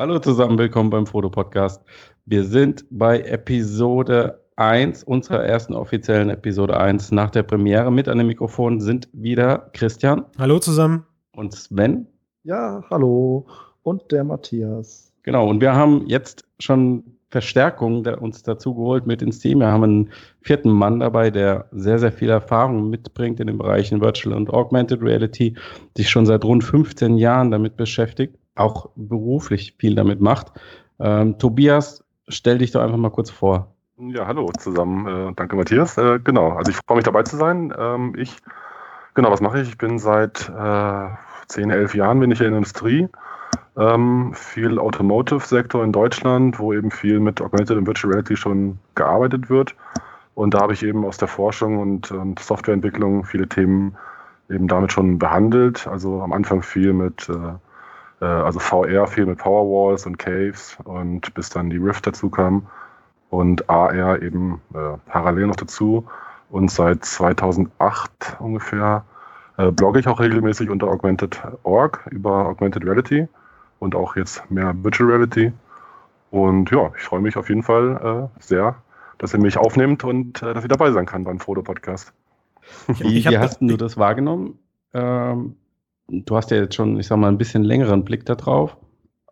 Hallo zusammen, willkommen beim Foto-Podcast. Wir sind bei Episode 1 unserer ersten offiziellen Episode 1 nach der Premiere. Mit an dem Mikrofon sind wieder Christian. Hallo zusammen. Und Sven. Ja, hallo. Und der Matthias. Genau, und wir haben jetzt schon Verstärkung der uns dazu geholt mit ins Team. Wir haben einen vierten Mann dabei, der sehr, sehr viel Erfahrung mitbringt in den Bereichen Virtual und Augmented Reality, sich schon seit rund 15 Jahren damit beschäftigt auch beruflich viel damit macht. Ähm, Tobias, stell dich doch einfach mal kurz vor. Ja, hallo zusammen. Äh, danke, Matthias. Äh, genau, also ich freue mich dabei zu sein. Ähm, ich, genau, was mache ich? Ich bin seit äh, 10, 11 Jahren bin ich in der Industrie. Ähm, viel Automotive-Sektor in Deutschland, wo eben viel mit Augmented und Virtual Reality schon gearbeitet wird. Und da habe ich eben aus der Forschung und, und Softwareentwicklung viele Themen eben damit schon behandelt. Also am Anfang viel mit äh, äh, also VR viel mit Powerwalls und Caves und bis dann die Rift dazu kam und AR eben äh, parallel noch dazu. Und seit 2008 ungefähr äh, blogge ich auch regelmäßig unter Augmented.org über Augmented Reality und auch jetzt mehr Virtual Reality. Und ja, ich freue mich auf jeden Fall äh, sehr, dass ihr mich aufnehmt und äh, dass ich dabei sein kann beim Foto-Podcast. Wie, wie hast du das wahrgenommen? Ähm, du hast ja jetzt schon, ich sag mal, ein bisschen längeren Blick darauf.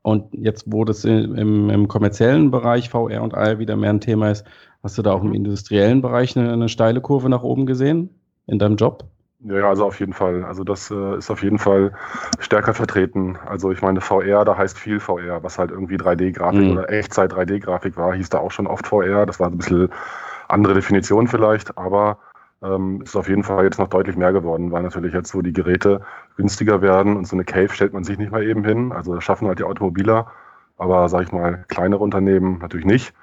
Und jetzt, wo das im, im, kommerziellen Bereich VR und AR wieder mehr ein Thema ist, hast du da auch im industriellen Bereich eine, eine steile Kurve nach oben gesehen in deinem Job? Ja, also auf jeden Fall. Also das äh, ist auf jeden Fall stärker vertreten. Also ich meine, VR, da heißt viel VR, was halt irgendwie 3D-Grafik mhm. oder Echtzeit 3D-Grafik war, hieß da auch schon oft VR. Das war ein bisschen andere Definition vielleicht, aber ähm, ist auf jeden Fall jetzt noch deutlich mehr geworden, weil natürlich jetzt, wo die Geräte günstiger werden und so eine Cave stellt man sich nicht mal eben hin. Also das schaffen halt die Automobiler, aber sage ich mal, kleinere Unternehmen natürlich nicht,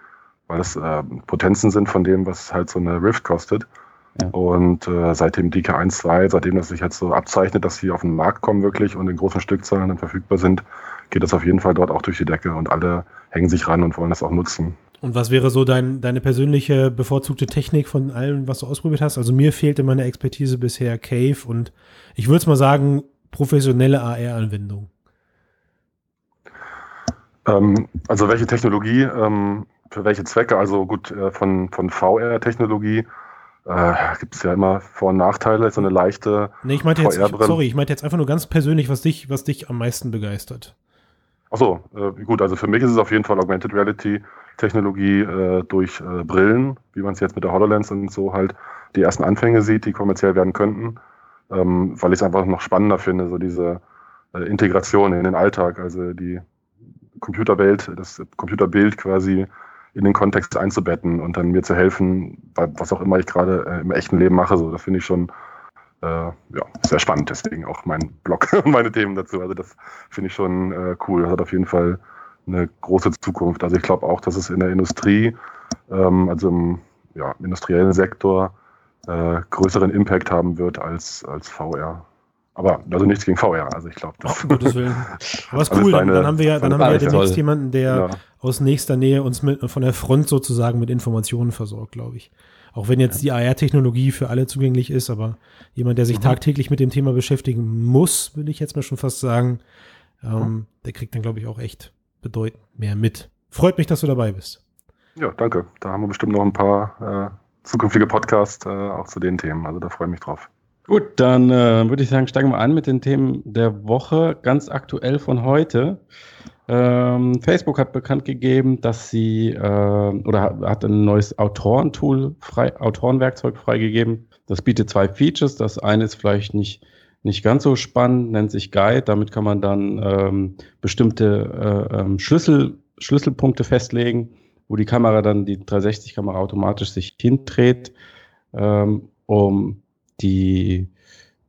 weil das äh, Potenzen sind von dem, was halt so eine Rift kostet. Ja. Und äh, seitdem DK1, 2, seitdem das sich jetzt so abzeichnet, dass sie auf den Markt kommen wirklich und in großen Stückzahlen dann verfügbar sind, geht das auf jeden Fall dort auch durch die Decke und alle hängen sich ran und wollen das auch nutzen. Und was wäre so dein, deine persönliche bevorzugte Technik von allem, was du ausprobiert hast? Also mir fehlte meine Expertise bisher Cave und ich würde es mal sagen, professionelle AR-Anwendung. Ähm, also welche Technologie, ähm, für welche Zwecke? Also gut, äh, von, von VR-Technologie äh, gibt es ja immer Vor- und Nachteile, so eine leichte nee, ich meinte jetzt, ich, sorry, ich meinte jetzt einfach nur ganz persönlich, was dich, was dich am meisten begeistert. Achso, äh, gut, also für mich ist es auf jeden Fall Augmented Reality Technologie äh, durch äh, Brillen, wie man es jetzt mit der HoloLens und so halt die ersten Anfänge sieht, die kommerziell werden könnten, ähm, weil ich es einfach noch spannender finde, so diese äh, Integration in den Alltag, also die Computerwelt, das Computerbild quasi in den Kontext einzubetten und dann mir zu helfen, bei was auch immer ich gerade äh, im echten Leben mache. So, das finde ich schon äh, ja, sehr spannend. Deswegen auch mein Blog und meine Themen dazu. Also das finde ich schon äh, cool. Das hat auf jeden Fall eine große Zukunft. Also ich glaube auch, dass es in der Industrie, ähm, also im ja, industriellen Sektor, äh, größeren Impact haben wird als, als VR. Aber also nichts gegen VR. Also ich glaube, das. Ach, Gottes Willen. Aber ist cool. Dann, dann, haben wir ja, dann haben wir ja demnächst jemanden, der ja. aus nächster Nähe uns mit, von der Front sozusagen mit Informationen versorgt, glaube ich. Auch wenn jetzt die AR-Technologie für alle zugänglich ist, aber jemand, der sich mhm. tagtäglich mit dem Thema beschäftigen muss, würde ich jetzt mal schon fast sagen, ähm, der kriegt dann, glaube ich, auch echt bedeutend mehr mit. Freut mich, dass du dabei bist. Ja, danke. Da haben wir bestimmt noch ein paar äh, zukünftige Podcasts äh, auch zu den Themen. Also da freue ich mich drauf. Gut, dann äh, würde ich sagen, steigen wir an mit den Themen der Woche, ganz aktuell von heute. Ähm, Facebook hat bekannt gegeben, dass sie äh, oder hat ein neues Autorentool, frei, Autorenwerkzeug freigegeben. Das bietet zwei Features. Das eine ist vielleicht nicht nicht ganz so spannend, nennt sich Guide. Damit kann man dann ähm, bestimmte äh, ähm, Schlüssel, Schlüsselpunkte festlegen, wo die Kamera dann, die 360-Kamera automatisch sich hindreht, ähm, um die,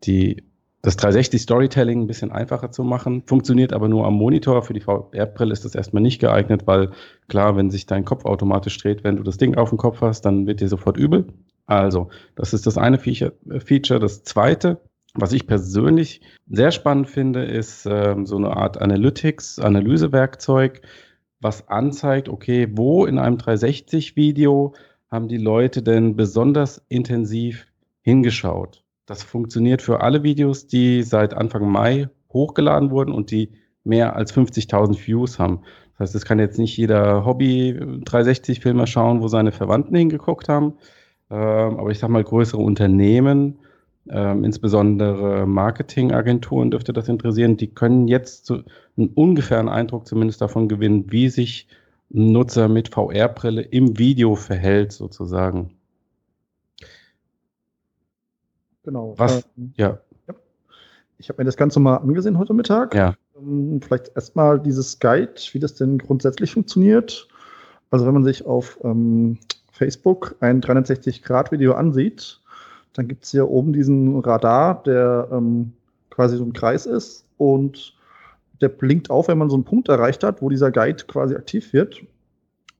die, das 360 Storytelling ein bisschen einfacher zu machen. Funktioniert aber nur am Monitor. Für die VR-Brille ist das erstmal nicht geeignet, weil klar, wenn sich dein Kopf automatisch dreht, wenn du das Ding auf dem Kopf hast, dann wird dir sofort übel. Also, das ist das eine Feature. Das zweite was ich persönlich sehr spannend finde, ist ähm, so eine Art Analytics, Analysewerkzeug, was anzeigt, okay, wo in einem 360-Video haben die Leute denn besonders intensiv hingeschaut. Das funktioniert für alle Videos, die seit Anfang Mai hochgeladen wurden und die mehr als 50.000 Views haben. Das heißt, es kann jetzt nicht jeder Hobby-360-Filmer schauen, wo seine Verwandten hingeguckt haben. Ähm, aber ich sag mal, größere Unternehmen, ähm, insbesondere Marketingagenturen dürfte das interessieren, die können jetzt so einen ungefähren Eindruck zumindest davon gewinnen, wie sich ein Nutzer mit VR-Brille im Video verhält, sozusagen. Genau. Was? Ähm, ja. Ich habe mir das Ganze mal angesehen heute Mittag. Ja. Ähm, vielleicht erstmal dieses Guide, wie das denn grundsätzlich funktioniert. Also wenn man sich auf ähm, Facebook ein 360-Grad-Video ansieht, dann gibt es hier oben diesen Radar, der ähm, quasi so ein Kreis ist und der blinkt auf, wenn man so einen Punkt erreicht hat, wo dieser Guide quasi aktiv wird.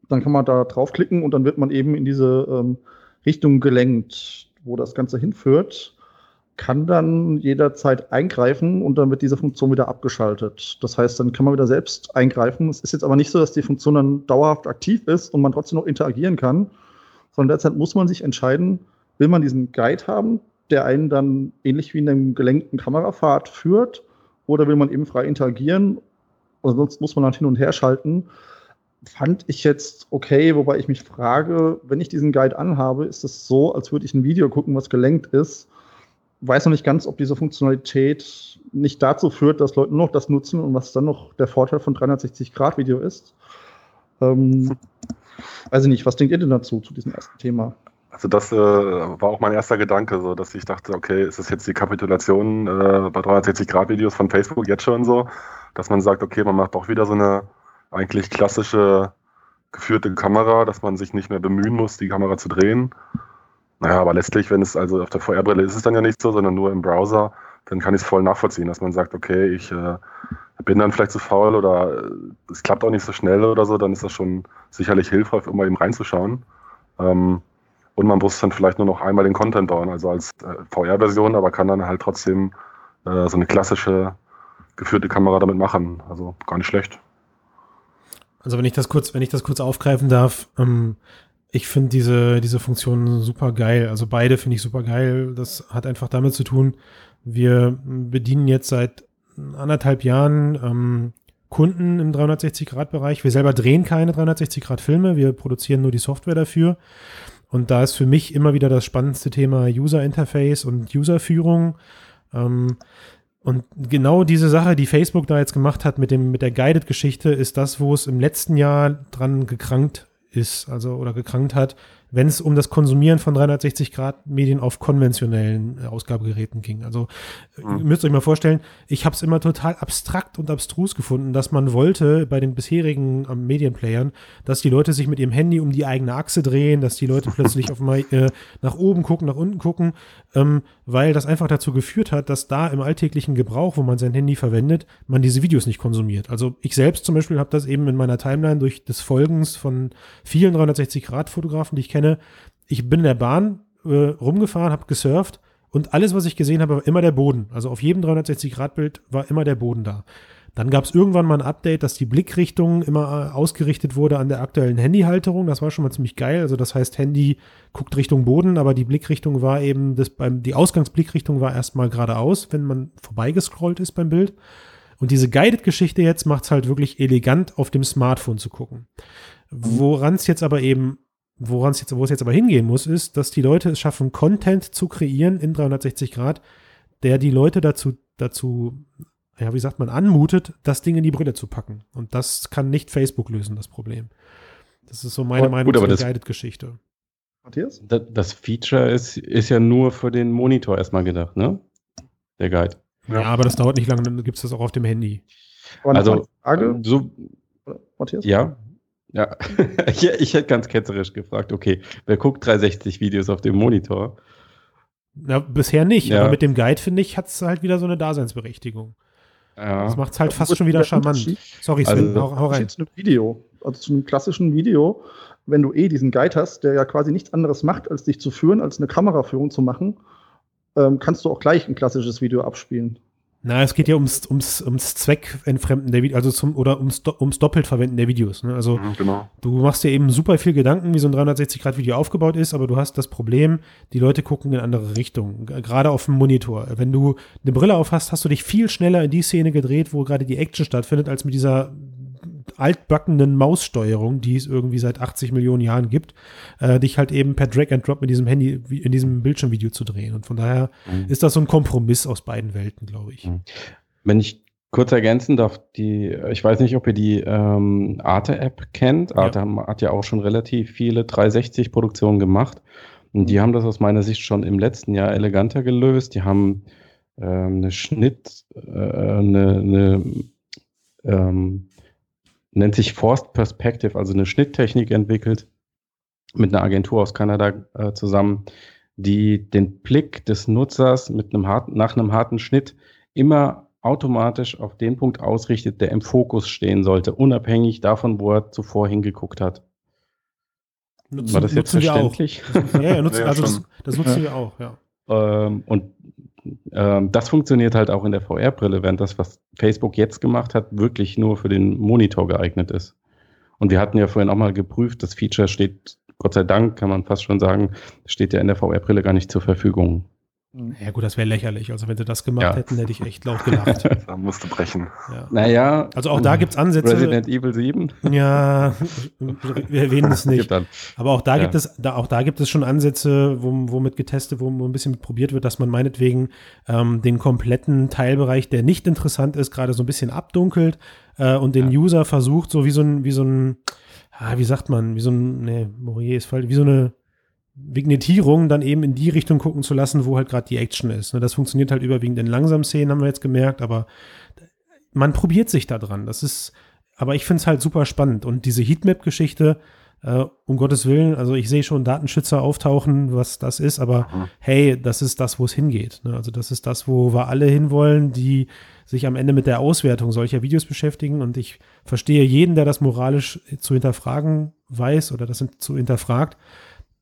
Dann kann man da draufklicken und dann wird man eben in diese ähm, Richtung gelenkt, wo das Ganze hinführt kann dann jederzeit eingreifen und dann wird diese Funktion wieder abgeschaltet. Das heißt, dann kann man wieder selbst eingreifen. Es ist jetzt aber nicht so, dass die Funktion dann dauerhaft aktiv ist und man trotzdem noch interagieren kann, sondern derzeit muss man sich entscheiden, will man diesen Guide haben, der einen dann ähnlich wie in einem gelenkten Kamerafahrt führt, oder will man eben frei interagieren? Oder sonst muss man dann hin und her schalten. Fand ich jetzt okay, wobei ich mich frage, wenn ich diesen Guide anhabe, ist es so, als würde ich ein Video gucken, was gelenkt ist weiß noch nicht ganz, ob diese Funktionalität nicht dazu führt, dass Leute nur noch das nutzen und was dann noch der Vorteil von 360-Grad-Video ist. Ähm, weiß ich nicht, was denkt ihr denn dazu, zu diesem ersten Thema? Also das äh, war auch mein erster Gedanke, so dass ich dachte, okay, ist das jetzt die Kapitulation äh, bei 360-Grad-Videos von Facebook jetzt schon so, dass man sagt, okay, man macht auch wieder so eine eigentlich klassische geführte Kamera, dass man sich nicht mehr bemühen muss, die Kamera zu drehen. Naja, aber letztlich, wenn es also auf der VR-Brille ist es dann ja nicht so, sondern nur im Browser, dann kann ich es voll nachvollziehen, dass man sagt, okay, ich äh, bin dann vielleicht zu faul oder äh, es klappt auch nicht so schnell oder so, dann ist das schon sicherlich hilfreich, um mal eben reinzuschauen. Ähm, und man muss dann vielleicht nur noch einmal den Content bauen, also als äh, VR-Version, aber kann dann halt trotzdem äh, so eine klassische geführte Kamera damit machen. Also gar nicht schlecht. Also wenn ich das kurz, wenn ich das kurz aufgreifen darf, ähm, ich finde diese, diese Funktion super geil. Also beide finde ich super geil. Das hat einfach damit zu tun, wir bedienen jetzt seit anderthalb Jahren ähm, Kunden im 360-Grad-Bereich. Wir selber drehen keine 360-Grad-Filme, wir produzieren nur die Software dafür. Und da ist für mich immer wieder das spannendste Thema User Interface und Userführung. Ähm, und genau diese Sache, die Facebook da jetzt gemacht hat mit, dem, mit der Guided-Geschichte, ist das, wo es im letzten Jahr dran gekrankt ist, also oder gekrankt hat, wenn es um das Konsumieren von 360-Grad-Medien auf konventionellen äh, Ausgabegeräten ging. Also mhm. ihr müsst euch mal vorstellen, ich habe es immer total abstrakt und abstrus gefunden, dass man wollte bei den bisherigen ähm, Medienplayern, dass die Leute sich mit ihrem Handy um die eigene Achse drehen, dass die Leute plötzlich auf mal äh, nach oben gucken, nach unten gucken, ähm, weil das einfach dazu geführt hat, dass da im alltäglichen Gebrauch, wo man sein Handy verwendet, man diese Videos nicht konsumiert. Also ich selbst zum Beispiel habe das eben in meiner Timeline durch des Folgens von vielen 360-Grad-Fotografen, die ich kenne, ich bin in der Bahn äh, rumgefahren, habe gesurft und alles, was ich gesehen habe, war immer der Boden. Also auf jedem 360-Grad-Bild war immer der Boden da. Dann gab es irgendwann mal ein Update, dass die Blickrichtung immer äh, ausgerichtet wurde an der aktuellen Handyhalterung. Das war schon mal ziemlich geil. Also das heißt, Handy guckt Richtung Boden, aber die Blickrichtung war eben, das beim, die Ausgangsblickrichtung war erstmal geradeaus, wenn man vorbeigescrollt ist beim Bild. Und diese Guided-Geschichte jetzt macht es halt wirklich elegant, auf dem Smartphone zu gucken. Woran es jetzt aber eben woran es jetzt, wo es jetzt aber hingehen muss, ist, dass die Leute es schaffen, Content zu kreieren in 360 Grad, der die Leute dazu, dazu, ja, wie sagt man, anmutet, das Ding in die Brille zu packen. Und das kann nicht Facebook lösen, das Problem. Das ist so meine aber, Meinung gut, zu der Guided-Geschichte. Matthias? Das, das, Feature ist, ist ja nur für den Monitor erstmal gedacht, ne? Der Guide. Ja, ja aber das dauert nicht lange, dann gibt es das auch auf dem Handy. Also, Frage? so, Matthias? Ja, ja, ich, ich, hätte ganz ketzerisch gefragt, okay, wer guckt 360 Videos auf dem Monitor? Na, bisher nicht, ja. aber mit dem Guide, finde ich, hat es halt wieder so eine Daseinsberechtigung. Ja. Das macht es halt fast schon wieder charmant. Sorry, Sven, also, hau, hau rein. Jetzt ein Video, also zu einem klassischen Video, wenn du eh diesen Guide hast, der ja quasi nichts anderes macht, als dich zu führen, als eine Kameraführung zu machen, ähm, kannst du auch gleich ein klassisches Video abspielen. Na, es geht ja ums, ums, ums Zweckentfremden der Videos, also zum, oder ums, ums Doppeltverwenden der Videos. Ne? Also mhm, genau. du machst dir eben super viel Gedanken, wie so ein 360-Grad-Video aufgebaut ist, aber du hast das Problem, die Leute gucken in andere Richtungen, gerade auf dem Monitor. Wenn du eine Brille auf hast, hast du dich viel schneller in die Szene gedreht, wo gerade die Action stattfindet, als mit dieser altbackenen Maussteuerung, die es irgendwie seit 80 Millionen Jahren gibt, äh, dich halt eben per Drag and Drop mit diesem Handy, in diesem Bildschirmvideo zu drehen. Und von daher mhm. ist das so ein Kompromiss aus beiden Welten, glaube ich. Mhm. Wenn ich kurz ergänzen darf, die, ich weiß nicht, ob ihr die ähm, Arte-App kennt. Ja. Arte hat ja auch schon relativ viele 360-Produktionen gemacht. Und die mhm. haben das aus meiner Sicht schon im letzten Jahr eleganter gelöst. Die haben ähm, eine Schnitt, äh, eine, eine ähm, nennt sich Forced Perspective, also eine Schnitttechnik entwickelt mit einer Agentur aus Kanada äh, zusammen, die den Blick des Nutzers mit einem harten, nach einem harten Schnitt immer automatisch auf den Punkt ausrichtet, der im Fokus stehen sollte, unabhängig davon, wo er zuvor hingeguckt hat. Nutzen, War das jetzt verständlich? Das, ja, ja, nutzen, also das, das nutzen wir auch, ja. Ähm, und ähm, das funktioniert halt auch in der VR-Brille, während das, was Facebook jetzt gemacht hat, wirklich nur für den Monitor geeignet ist. Und wir hatten ja vorhin auch mal geprüft, das Feature steht, Gott sei Dank, kann man fast schon sagen, steht ja in der VR-Brille gar nicht zur Verfügung. Mhm. Ja gut, das wäre lächerlich. Also wenn sie das gemacht ja. hätten, hätte ich echt laut gelacht. da musst du brechen. Ja. Naja. Also auch da gibt es Ansätze. Resident Evil 7. Ja, wir erwähnen es nicht. Aber auch da ja. gibt es, da, auch da gibt es schon Ansätze, wo, womit getestet, wo, wo ein bisschen probiert wird, dass man meinetwegen ähm, den kompletten Teilbereich, der nicht interessant ist, gerade so ein bisschen abdunkelt äh, und den User versucht, so wie so ein, wie so ein, ah, wie sagt man, wie so ein, nee, Morier ist falsch, wie so eine Vignettierung dann eben in die Richtung gucken zu lassen, wo halt gerade die Action ist. Ne, das funktioniert halt überwiegend in langsamen Szenen, haben wir jetzt gemerkt, aber man probiert sich da dran. Das ist, aber ich finde es halt super spannend. Und diese Heatmap-Geschichte, äh, um Gottes Willen, also ich sehe schon Datenschützer auftauchen, was das ist, aber mhm. hey, das ist das, wo es hingeht. Ne? Also das ist das, wo wir alle hinwollen, die sich am Ende mit der Auswertung solcher Videos beschäftigen. Und ich verstehe jeden, der das moralisch zu hinterfragen weiß oder das zu hinterfragt.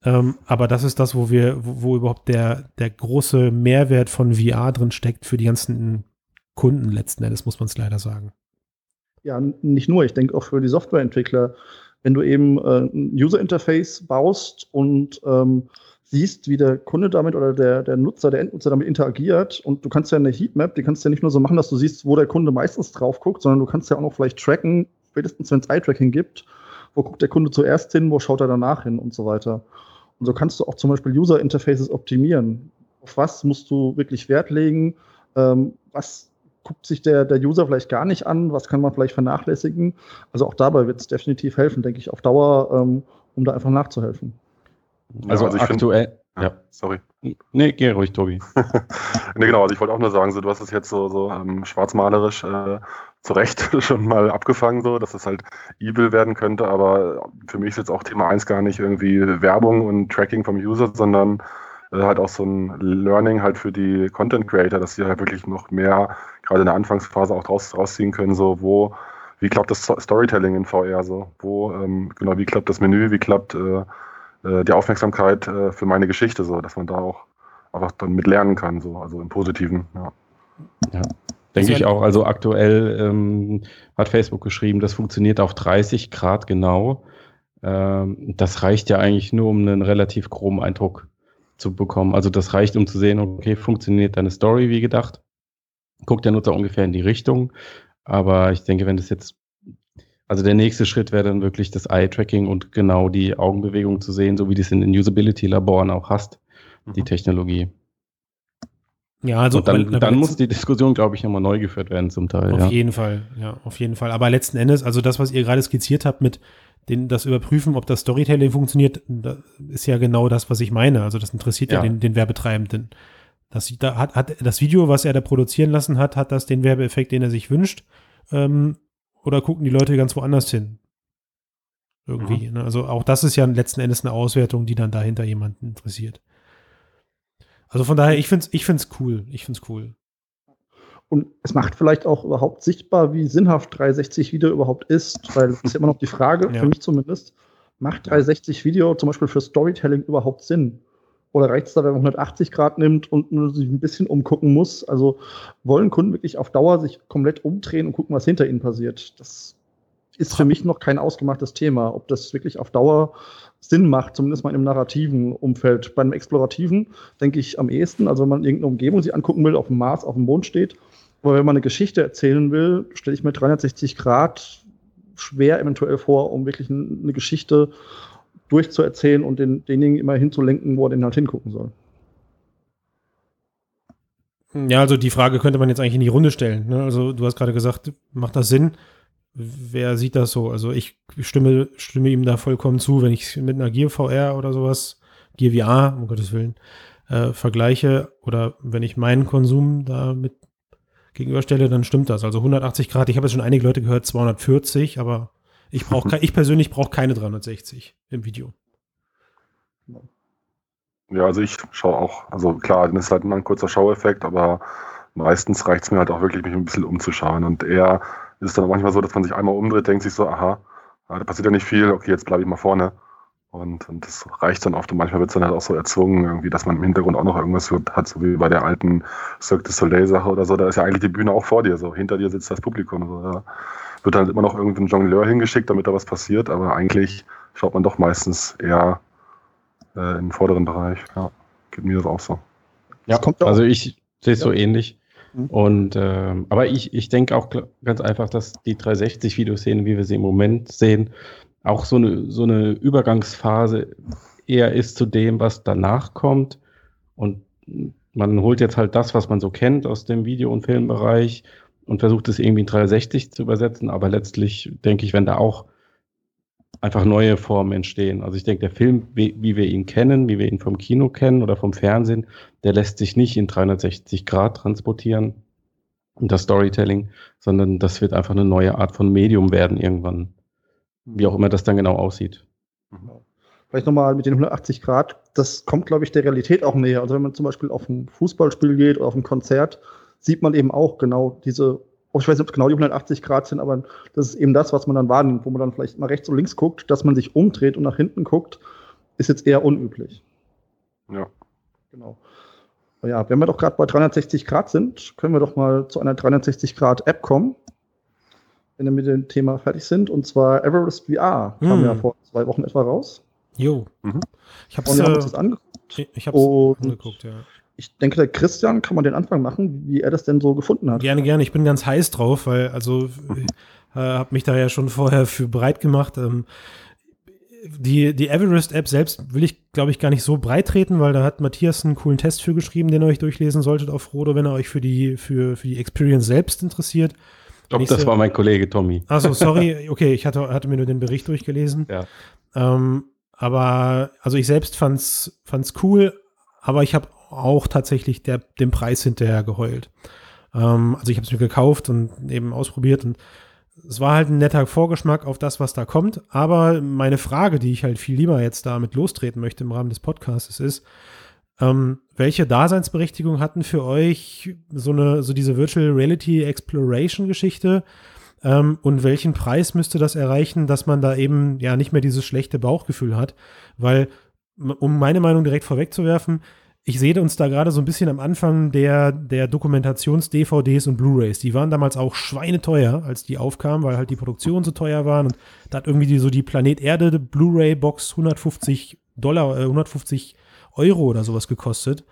Ähm, aber das ist das, wo wir, wo, wo, überhaupt der, der große Mehrwert von VR drin steckt für die ganzen Kunden letzten Endes, muss man es leider sagen. Ja, nicht nur, ich denke auch für die Softwareentwickler. Wenn du eben äh, ein User Interface baust und ähm, siehst, wie der Kunde damit oder der, der Nutzer, der Endnutzer damit interagiert und du kannst ja eine Heatmap, die kannst du ja nicht nur so machen, dass du siehst, wo der Kunde meistens drauf guckt, sondern du kannst ja auch noch vielleicht tracken, spätestens wenn es Eye-Tracking gibt, wo guckt der Kunde zuerst hin, wo schaut er danach hin und so weiter. Und so kannst du auch zum Beispiel User Interfaces optimieren. Auf was musst du wirklich Wert legen? Ähm, was guckt sich der, der User vielleicht gar nicht an? Was kann man vielleicht vernachlässigen? Also auch dabei wird es definitiv helfen, denke ich, auf Dauer, ähm, um da einfach nachzuhelfen. Also, also aktuell. Ja, sorry. Nee, geh ruhig, Tobi. nee, genau, also ich wollte auch nur sagen, so, du hast es jetzt so, so ähm, schwarzmalerisch äh, zu Recht schon mal abgefangen, so, dass es halt evil werden könnte, aber für mich ist jetzt auch Thema 1 gar nicht irgendwie Werbung und Tracking vom User, sondern äh, halt auch so ein Learning halt für die Content Creator, dass sie halt wirklich noch mehr, gerade in der Anfangsphase auch draus, rausziehen können, so, wo, wie klappt das Storytelling in VR, so, wo, ähm, genau, wie klappt das Menü, wie klappt äh, äh, die Aufmerksamkeit äh, für meine Geschichte, so, dass man da auch einfach dann mit lernen kann, so, also im Positiven, ja. Ja, denke ich auch. Also aktuell ähm, hat Facebook geschrieben, das funktioniert auf 30 Grad genau. Ähm, das reicht ja eigentlich nur, um einen relativ groben Eindruck zu bekommen. Also das reicht, um zu sehen, okay, funktioniert deine Story wie gedacht? Guckt der Nutzer ungefähr in die Richtung. Aber ich denke, wenn das jetzt also der nächste Schritt wäre dann wirklich das Eye-Tracking und genau die Augenbewegung zu sehen, so wie du es in den Usability-Laboren auch hast, mhm. die Technologie. Ja, also und dann, dann muss die Diskussion, glaube ich, nochmal neu geführt werden zum Teil. Auf ja. jeden Fall, ja, auf jeden Fall. Aber letzten Endes, also das, was ihr gerade skizziert habt mit den, das Überprüfen, ob das Storytelling funktioniert, das ist ja genau das, was ich meine. Also das interessiert ja, ja den, den Werbetreibenden. Das, da hat, hat das Video, was er da produzieren lassen hat, hat das den Werbeeffekt, den er sich wünscht? Ähm, oder gucken die Leute ganz woanders hin? Irgendwie. Mhm. Ne? Also auch das ist ja letzten Endes eine Auswertung, die dann dahinter jemanden interessiert. Also von daher, ich finde es ich find's cool. Ich finde es cool. Und es macht vielleicht auch überhaupt sichtbar, wie sinnhaft 360 Video überhaupt ist, weil das ist immer noch die Frage, ja. für mich zumindest, macht 360 Video zum Beispiel für Storytelling überhaupt Sinn? Oder reicht es da, wenn man 180 Grad nimmt und sich ein bisschen umgucken muss? Also wollen Kunden wirklich auf Dauer sich komplett umdrehen und gucken, was hinter ihnen passiert? Das ist für mich noch kein ausgemachtes Thema, ob das wirklich auf Dauer Sinn macht, zumindest mal im narrativen Umfeld. Beim explorativen denke ich am ehesten, also wenn man irgendeine Umgebung sich angucken will, auf dem Mars, auf dem Mond steht, aber wenn man eine Geschichte erzählen will, stelle ich mir 360 Grad schwer eventuell vor, um wirklich eine Geschichte durchzuerzählen und den, denjenigen immer hinzulenken, wo er den halt hingucken soll. Ja, also die Frage könnte man jetzt eigentlich in die Runde stellen. Ne? Also du hast gerade gesagt, macht das Sinn? Wer sieht das so? Also ich stimme, stimme ihm da vollkommen zu, wenn ich mit einer Gear VR oder sowas, Gear VR, um Gottes Willen, äh, vergleiche oder wenn ich meinen Konsum da mit gegenüberstelle, dann stimmt das. Also 180 Grad, ich habe jetzt schon einige Leute gehört, 240, aber ich brauche, ich persönlich brauche keine 360 im Video. Ja, also ich schaue auch, also klar, dann ist halt immer ein kurzer Schaueffekt, aber meistens reicht es mir halt auch wirklich, mich ein bisschen umzuschauen. Und eher ist es dann auch manchmal so, dass man sich einmal umdreht, denkt sich so, aha, da passiert ja nicht viel, okay, jetzt bleibe ich mal vorne. Und, und das reicht dann oft und manchmal wird es dann halt auch so erzwungen, irgendwie, dass man im Hintergrund auch noch irgendwas hat, so wie bei der alten Cirque du Soleil-Sache oder so. Da ist ja eigentlich die Bühne auch vor dir, so hinter dir sitzt das Publikum. So. Da wird halt immer noch irgendein Jongleur hingeschickt, damit da was passiert, aber eigentlich schaut man doch meistens eher äh, im vorderen Bereich. Ja, geht mir das auch so. Ja, kommt also ich sehe es ja. so ähnlich. Mhm. Und ähm, aber ich, ich denke auch ganz einfach, dass die 360-Videoszene, wie wir sie im Moment sehen, auch so eine, so eine Übergangsphase eher ist zu dem, was danach kommt. Und man holt jetzt halt das, was man so kennt aus dem Video- und Filmbereich und versucht es irgendwie in 360 zu übersetzen. Aber letztlich denke ich, wenn da auch einfach neue Formen entstehen. Also ich denke, der Film, wie, wie, wir ihn kennen, wie wir ihn vom Kino kennen oder vom Fernsehen, der lässt sich nicht in 360 Grad transportieren und das Storytelling, sondern das wird einfach eine neue Art von Medium werden irgendwann. Wie auch immer das dann genau aussieht. Mhm. Vielleicht nochmal mit den 180 Grad, das kommt, glaube ich, der Realität auch näher. Also wenn man zum Beispiel auf ein Fußballspiel geht oder auf ein Konzert, sieht man eben auch genau diese, ich weiß nicht, ob es genau die 180 Grad sind, aber das ist eben das, was man dann wahrnimmt, wo man dann vielleicht mal rechts und links guckt, dass man sich umdreht und nach hinten guckt, ist jetzt eher unüblich. Ja. Genau. Ja, wenn wir doch gerade bei 360 Grad sind, können wir doch mal zu einer 360 Grad App kommen wenn wir mit dem Thema fertig sind. Und zwar Everest VR hm. kam ja vor zwei Wochen etwa raus. Jo. Mhm. Ich habe es äh, angeguckt. Ich habe es angeguckt, ja. Ich denke, der Christian kann man den Anfang machen, wie er das denn so gefunden hat. Gerne, gerne. Ich bin ganz heiß drauf, weil also äh, habe mich da ja schon vorher für bereit gemacht. Ähm, die, die Everest-App selbst will ich, glaube ich, gar nicht so breit treten, weil da hat Matthias einen coolen Test für geschrieben, den ihr euch durchlesen solltet auf Frodo, wenn er euch für die, für, für die Experience selbst interessiert. Ich glaube, das war mein Kollege Tommy. Also sorry, okay, ich hatte, hatte mir nur den Bericht durchgelesen. Ja. Ähm, aber also ich selbst fand's, fand's cool, aber ich habe auch tatsächlich der, dem Preis hinterher geheult. Ähm, also ich habe es mir gekauft und eben ausprobiert und es war halt ein netter Vorgeschmack auf das, was da kommt. Aber meine Frage, die ich halt viel lieber jetzt damit lostreten möchte im Rahmen des Podcasts, ist, ähm, welche Daseinsberechtigung hatten für euch so eine, so diese Virtual Reality Exploration Geschichte? Ähm, und welchen Preis müsste das erreichen, dass man da eben ja nicht mehr dieses schlechte Bauchgefühl hat? Weil, um meine Meinung direkt vorwegzuwerfen, ich sehe uns da gerade so ein bisschen am Anfang der, der Dokumentations-DVDs und Blu-Rays. Die waren damals auch schweineteuer, als die aufkamen, weil halt die Produktion so teuer waren. Und da hat irgendwie die, so die Planet Erde Blu-ray-Box 150 Dollar, äh, 150 Euro oder sowas gekostet.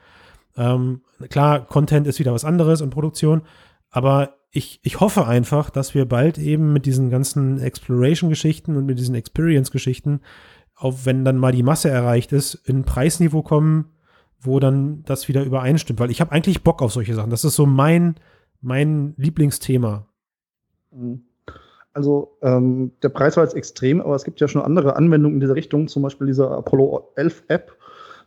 Ähm, klar, Content ist wieder was anderes und Produktion, aber ich, ich hoffe einfach, dass wir bald eben mit diesen ganzen Exploration-Geschichten und mit diesen Experience-Geschichten, auch wenn dann mal die Masse erreicht ist, in ein Preisniveau kommen, wo dann das wieder übereinstimmt. Weil ich habe eigentlich Bock auf solche Sachen. Das ist so mein, mein Lieblingsthema. Mhm. Also ähm, der Preis war jetzt extrem, aber es gibt ja schon andere Anwendungen in dieser Richtung, zum Beispiel diese Apollo 11 App,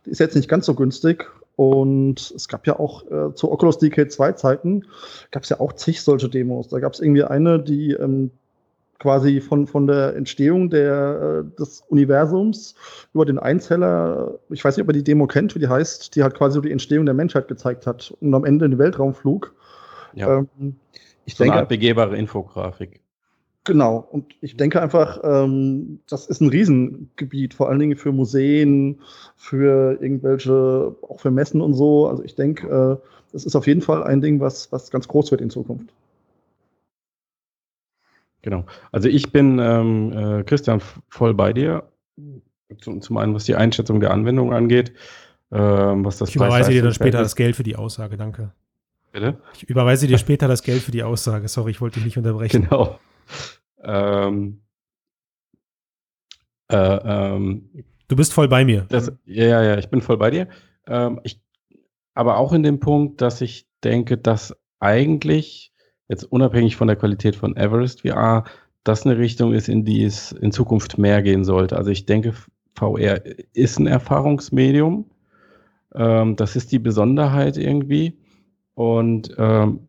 die ist jetzt nicht ganz so günstig. Und es gab ja auch äh, zu Oculus DK2 Zeiten, gab es ja auch zig solche Demos. Da gab es irgendwie eine, die ähm, quasi von, von der Entstehung der, äh, des Universums über den Einzeller, ich weiß nicht, ob ihr die Demo kennt, wie die heißt, die halt quasi so die Entstehung der Menschheit gezeigt hat und am Ende den Weltraumflug. Ja. Ähm, ich so denke, eine begehbare Infografik. Genau, und ich denke einfach, ähm, das ist ein Riesengebiet, vor allen Dingen für Museen, für irgendwelche, auch für Messen und so. Also ich denke, äh, das ist auf jeden Fall ein Ding, was, was ganz groß wird in Zukunft. Genau. Also ich bin, ähm, äh, Christian, voll bei dir. Zum, zum einen, was die Einschätzung der Anwendung angeht. Ähm, was das ich überweise dir dann später das Geld für die Aussage, danke. Bitte? Ich überweise dir später das Geld für die Aussage. Sorry, ich wollte dich nicht unterbrechen. Genau. Ähm, Äh, ähm, du bist voll bei mir. Das, ja, ja, ich bin voll bei dir. Ähm, ich, aber auch in dem Punkt, dass ich denke, dass eigentlich, jetzt unabhängig von der Qualität von Everest VR, das eine Richtung ist, in die es in Zukunft mehr gehen sollte. Also ich denke, VR ist ein Erfahrungsmedium. Ähm, das ist die Besonderheit irgendwie. Und ähm,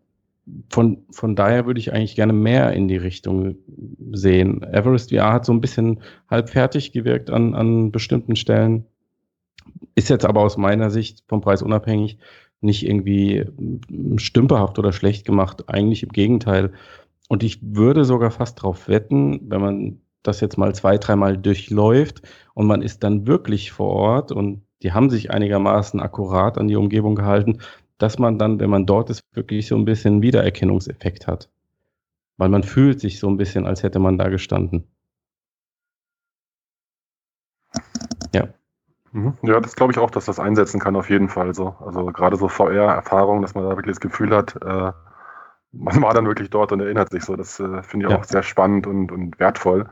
von, von daher würde ich eigentlich gerne mehr in die Richtung sehen. Everest VR hat so ein bisschen halb fertig gewirkt an, an bestimmten Stellen. Ist jetzt aber aus meiner Sicht vom Preis unabhängig nicht irgendwie stümperhaft oder schlecht gemacht. Eigentlich im Gegenteil. Und ich würde sogar fast darauf wetten, wenn man das jetzt mal zwei, dreimal durchläuft und man ist dann wirklich vor Ort und die haben sich einigermaßen akkurat an die Umgebung gehalten, dass man dann, wenn man dort ist, wirklich so ein bisschen Wiedererkennungseffekt hat. Weil man fühlt sich so ein bisschen, als hätte man da gestanden. Ja. Mhm. Ja, das glaube ich auch, dass das einsetzen kann, auf jeden Fall. So. Also gerade so VR-Erfahrung, dass man da wirklich das Gefühl hat, äh, man war dann wirklich dort und erinnert sich so. Das äh, finde ich ja. auch sehr spannend und, und wertvoll.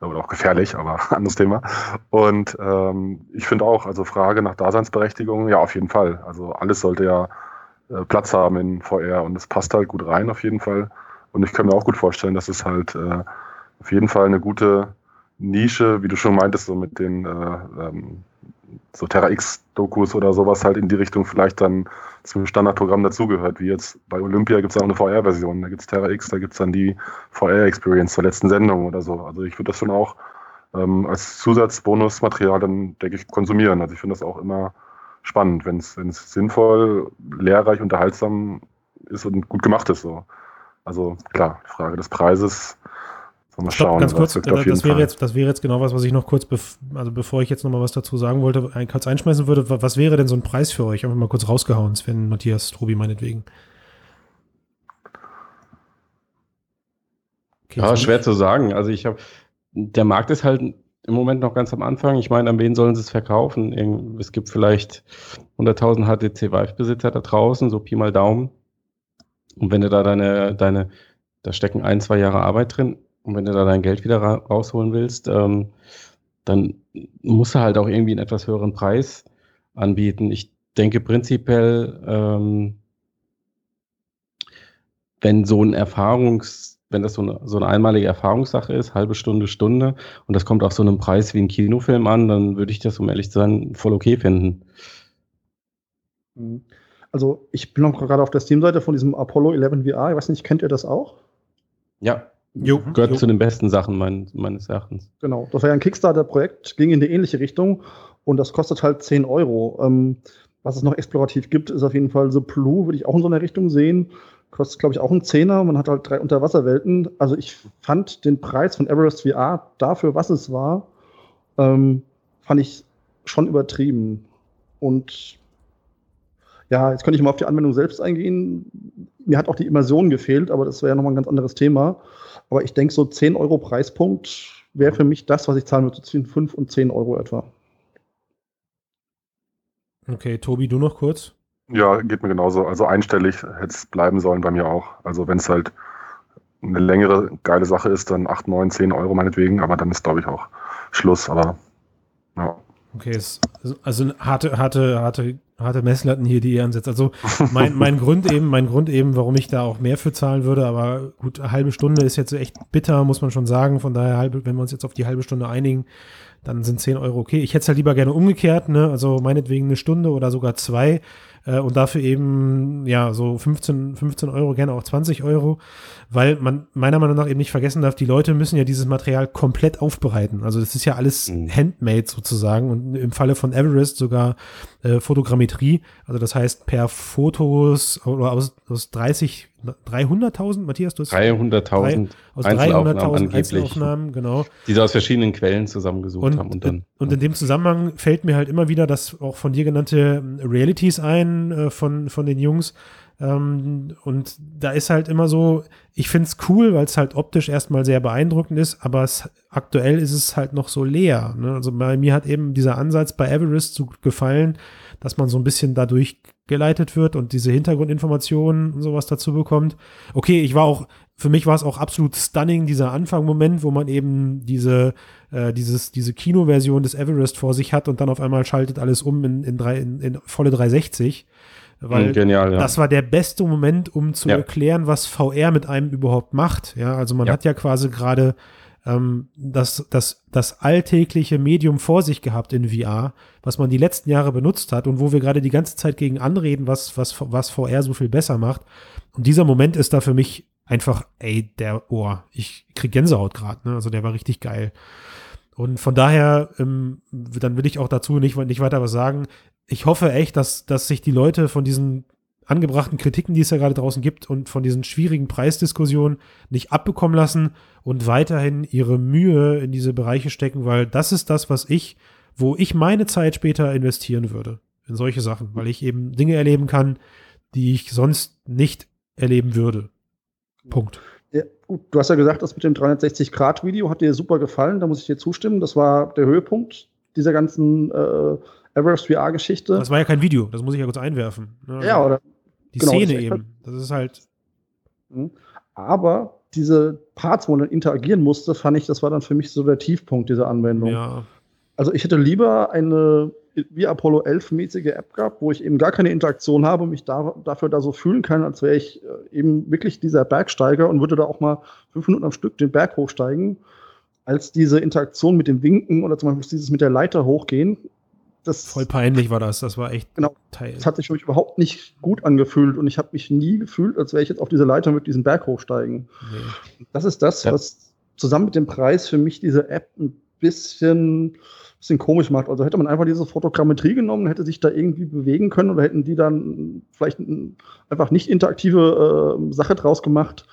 Oder auch gefährlich, aber anderes Thema. Und ähm, ich finde auch, also Frage nach Daseinsberechtigung, ja, auf jeden Fall. Also alles sollte ja äh, Platz haben in VR und es passt halt gut rein, auf jeden Fall. Und ich kann mir auch gut vorstellen, dass es halt äh, auf jeden Fall eine gute Nische, wie du schon meintest, so mit den äh, ähm, so Terra X-Dokus oder sowas halt in die Richtung vielleicht dann zum Standardprogramm dazugehört. Wie jetzt bei Olympia gibt es auch eine VR-Version. Da gibt es Terra X, da gibt es dann die VR-Experience zur letzten Sendung oder so. Also ich würde das schon auch ähm, als Zusatzbonusmaterial dann, denke ich, konsumieren. Also ich finde das auch immer spannend, wenn es sinnvoll, lehrreich, unterhaltsam ist und gut gemacht ist. So. Also klar, die Frage des Preises Mal Stopp, schauen. Ganz kurz, das, das wäre jetzt, das wäre jetzt genau was, was ich noch kurz, also bevor ich jetzt noch mal was dazu sagen wollte, ein, kurz einschmeißen würde. Was wäre denn so ein Preis für euch? Einfach mal kurz rausgehauen, Sven, Matthias, Tobi meinetwegen. Okay, ja, schwer zu sagen. Also ich habe, der Markt ist halt im Moment noch ganz am Anfang. Ich meine, an wen sollen sie es verkaufen? Es gibt vielleicht 100.000 HTC Vive-Besitzer da draußen, so Pi mal Daumen. Und wenn du da deine, deine, da stecken ein, zwei Jahre Arbeit drin, und wenn du da dein Geld wieder ra rausholen willst, ähm, dann musst du halt auch irgendwie einen etwas höheren Preis anbieten. Ich denke prinzipiell, ähm, wenn so ein Erfahrungs, wenn das so eine, so eine einmalige Erfahrungssache ist, halbe Stunde, Stunde, und das kommt auf so einem Preis wie ein Kinofilm an, dann würde ich das, um ehrlich zu sein, voll okay finden. Mhm. Also ich bin noch gerade auf der Steam-Seite von diesem Apollo 11 VR. Ich weiß nicht, kennt ihr das auch? Ja. Jo, mhm. gehört jo. zu den besten Sachen mein, meines Erachtens. Genau, das war ja ein Kickstarter-Projekt, ging in die ähnliche Richtung und das kostet halt 10 Euro. Ähm, was es noch explorativ gibt, ist auf jeden Fall The Blue, würde ich auch in so einer Richtung sehen. Kostet, glaube ich, auch einen Zehner. Man hat halt drei Unterwasserwelten. Also ich fand den Preis von Everest VR dafür, was es war, ähm, fand ich schon übertrieben. Und ja, jetzt könnte ich mal auf die Anwendung selbst eingehen. Mir hat auch die Immersion gefehlt, aber das wäre ja nochmal ein ganz anderes Thema. Aber ich denke, so 10 Euro Preispunkt wäre für mich das, was ich zahlen würde, zwischen 5 und 10 Euro etwa. Okay, Tobi, du noch kurz? Ja, geht mir genauso. Also einstellig hätte es bleiben sollen bei mir auch. Also wenn es halt eine längere geile Sache ist, dann 8, 9, 10 Euro meinetwegen, aber dann ist, glaube ich, auch Schluss. Aber ja. Okay, also harte, harte, harte, harte Messlatten hier, die ihr ansetzt. Also mein, mein Grund eben, mein Grund eben, warum ich da auch mehr für zahlen würde, aber gut, eine halbe Stunde ist jetzt echt bitter, muss man schon sagen. Von daher, halbe, wenn wir uns jetzt auf die halbe Stunde einigen, dann sind 10 Euro okay. Ich hätte es halt lieber gerne umgekehrt, ne? Also meinetwegen eine Stunde oder sogar zwei äh, und dafür eben, ja, so 15, 15 Euro, gerne auch 20 Euro, weil man meiner Meinung nach eben nicht vergessen darf, die Leute müssen ja dieses Material komplett aufbereiten. Also das ist ja alles mhm. handmade sozusagen und im Falle von Everest sogar äh, Fotogrammetrie, also das heißt per Fotos oder aus, aus 30 300.000, Matthias, du hast 300.000 aus 300.000 Einzelaufnahmen, genau. Die sie aus verschiedenen Quellen zusammengesucht und, haben. Und, dann, und in dem Zusammenhang fällt mir halt immer wieder das auch von dir genannte Realities ein, äh, von, von den Jungs. Ähm, und da ist halt immer so, ich finde es cool, weil es halt optisch erstmal sehr beeindruckend ist, aber es, aktuell ist es halt noch so leer. Ne? Also bei mir hat eben dieser Ansatz bei Everest so gefallen, dass man so ein bisschen dadurch geleitet wird und diese Hintergrundinformationen und sowas dazu bekommt. Okay, ich war auch für mich war es auch absolut stunning, dieser Anfang-Moment, wo man eben diese, äh, dieses, diese Kinoversion des Everest vor sich hat und dann auf einmal schaltet alles um in, in, drei, in, in volle 360. Weil Genial, ja. das war der beste Moment, um zu ja. erklären, was VR mit einem überhaupt macht. Ja, also man ja. hat ja quasi gerade ähm, das, das, das alltägliche Medium vor sich gehabt in VR, was man die letzten Jahre benutzt hat und wo wir gerade die ganze Zeit gegen anreden, was, was, was VR so viel besser macht. Und dieser Moment ist da für mich einfach, ey, der Ohr. Ich krieg Gänsehaut gerade, ne? Also der war richtig geil. Und von daher, ähm, dann will ich auch dazu nicht, nicht weiter was sagen. Ich hoffe echt, dass, dass sich die Leute von diesen angebrachten Kritiken, die es ja gerade draußen gibt und von diesen schwierigen Preisdiskussionen nicht abbekommen lassen und weiterhin ihre Mühe in diese Bereiche stecken, weil das ist das, was ich, wo ich meine Zeit später investieren würde. In solche Sachen, weil ich eben Dinge erleben kann, die ich sonst nicht erleben würde. Punkt. Ja, gut, du hast ja gesagt, das mit dem 360-Grad-Video hat dir super gefallen, da muss ich dir zustimmen. Das war der Höhepunkt dieser ganzen äh, Everest VR-Geschichte. Das war ja kein Video, das muss ich ja kurz einwerfen. Ne? Ja, oder? Die genau, Szene eben. Das ist halt. Mhm. Aber diese Parts, wo man interagieren musste, fand ich, das war dann für mich so der Tiefpunkt dieser Anwendung. Ja. Also ich hätte lieber eine wie Apollo 11 mäßige App gehabt, wo ich eben gar keine Interaktion habe und mich da, dafür da so fühlen kann, als wäre ich äh, eben wirklich dieser Bergsteiger und würde da auch mal fünf Minuten am Stück den Berg hochsteigen, als diese Interaktion mit dem Winken oder zum Beispiel dieses mit der Leiter hochgehen. Das, Voll peinlich war das, das war echt genau, Teil. Das hat sich für mich überhaupt nicht gut angefühlt und ich habe mich nie gefühlt, als wäre ich jetzt auf dieser Leiter mit diesem Berg hochsteigen. Nee. Das ist das, ja. was zusammen mit dem Preis für mich diese App ein bisschen bisschen komisch macht. Also hätte man einfach diese Fotogrammetrie genommen, hätte sich da irgendwie bewegen können oder hätten die dann vielleicht einfach nicht interaktive äh, Sache draus gemacht,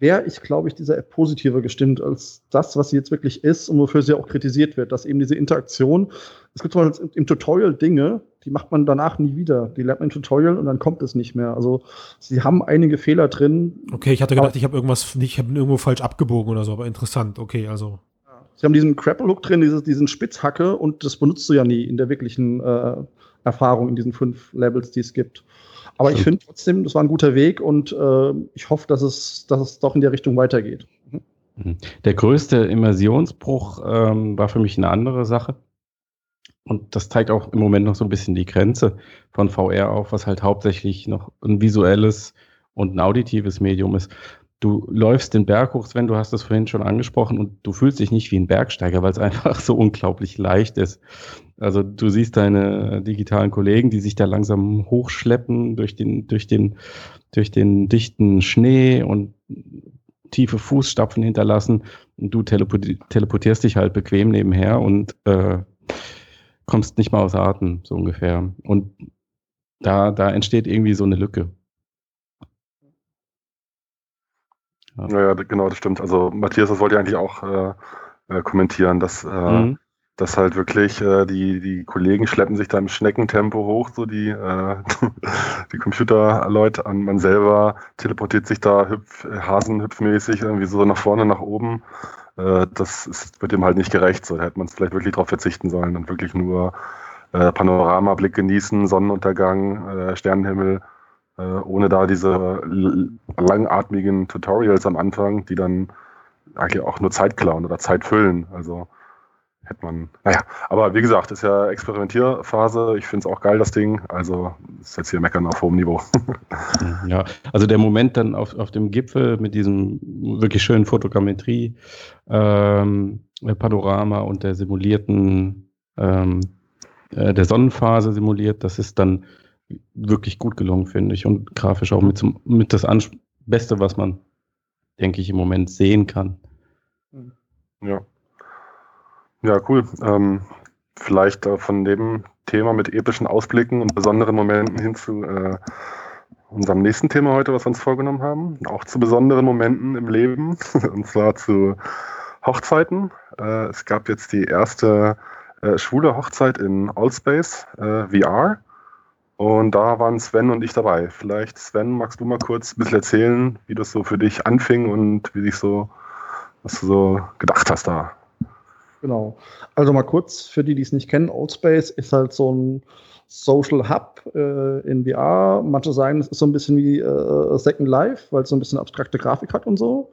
wäre ich, glaube ich, dieser App positiver gestimmt als das, was sie jetzt wirklich ist und wofür sie auch kritisiert wird, dass eben diese Interaktion, es gibt zum Beispiel im Tutorial Dinge, die macht man danach nie wieder. Die lernt man im Tutorial und dann kommt es nicht mehr. Also sie haben einige Fehler drin. Okay, ich hatte gedacht, ich habe irgendwas, ich habe irgendwo falsch abgebogen oder so, aber interessant. Okay, also Sie haben diesen Crapple-Hook drin, dieses, diesen Spitzhacke und das benutzt du ja nie in der wirklichen äh, Erfahrung in diesen fünf Levels, die es gibt. Aber ich finde trotzdem, das war ein guter Weg und äh, ich hoffe, dass es, dass es doch in der Richtung weitergeht. Mhm. Der größte Immersionsbruch ähm, war für mich eine andere Sache. Und das zeigt auch im Moment noch so ein bisschen die Grenze von VR auf, was halt hauptsächlich noch ein visuelles und ein auditives Medium ist du läufst den Berg hoch, Sven, du hast das vorhin schon angesprochen und du fühlst dich nicht wie ein Bergsteiger, weil es einfach so unglaublich leicht ist. Also du siehst deine digitalen Kollegen, die sich da langsam hochschleppen durch den, durch den, durch den dichten Schnee und tiefe Fußstapfen hinterlassen und du teleportierst dich halt bequem nebenher und äh, kommst nicht mal aus Atem, so ungefähr. Und da, da entsteht irgendwie so eine Lücke. Ja. ja, genau, das stimmt. Also Matthias, das wollte ich eigentlich auch äh, äh, kommentieren, dass, äh, mhm. dass halt wirklich äh, die, die Kollegen schleppen sich da im Schneckentempo hoch, so die, äh, die Computerleute an. Man selber teleportiert sich da hüpf, hasenhüpfmäßig irgendwie so nach vorne, nach oben. Äh, das ist, wird dem halt nicht gerecht. So da hätte man es vielleicht wirklich darauf verzichten sollen und wirklich nur Panoramablick genießen, Sonnenuntergang, Sternenhimmel äh, ohne da diese langatmigen Tutorials am Anfang, die dann eigentlich auch nur Zeit klauen oder Zeit füllen. Also hätte man, naja, aber wie gesagt, ist ja Experimentierphase. Ich finde es auch geil, das Ding. Also ist jetzt hier meckern auf hohem Niveau. ja, also der Moment dann auf, auf dem Gipfel mit diesem wirklich schönen Fotogrammetrie, ähm, Panorama und der simulierten, ähm, äh, der Sonnenphase simuliert, das ist dann wirklich gut gelungen, finde ich. Und grafisch auch mit, zum, mit das Ans Beste, was man, denke ich, im Moment sehen kann. Ja. Ja, cool. Ähm, vielleicht äh, von dem Thema mit epischen Ausblicken und besonderen Momenten hin zu äh, unserem nächsten Thema heute, was wir uns vorgenommen haben. Auch zu besonderen Momenten im Leben, und zwar zu Hochzeiten. Äh, es gab jetzt die erste äh, schwule Hochzeit in Allspace äh, VR. Und da waren Sven und ich dabei. Vielleicht, Sven, magst du mal kurz ein bisschen erzählen, wie das so für dich anfing und wie dich so, was du so gedacht hast da? Genau. Also mal kurz für die, die es nicht kennen, Oldspace ist halt so ein Social Hub äh, in VR. Manche sagen, es ist so ein bisschen wie äh, Second Life, weil es so ein bisschen abstrakte Grafik hat und so.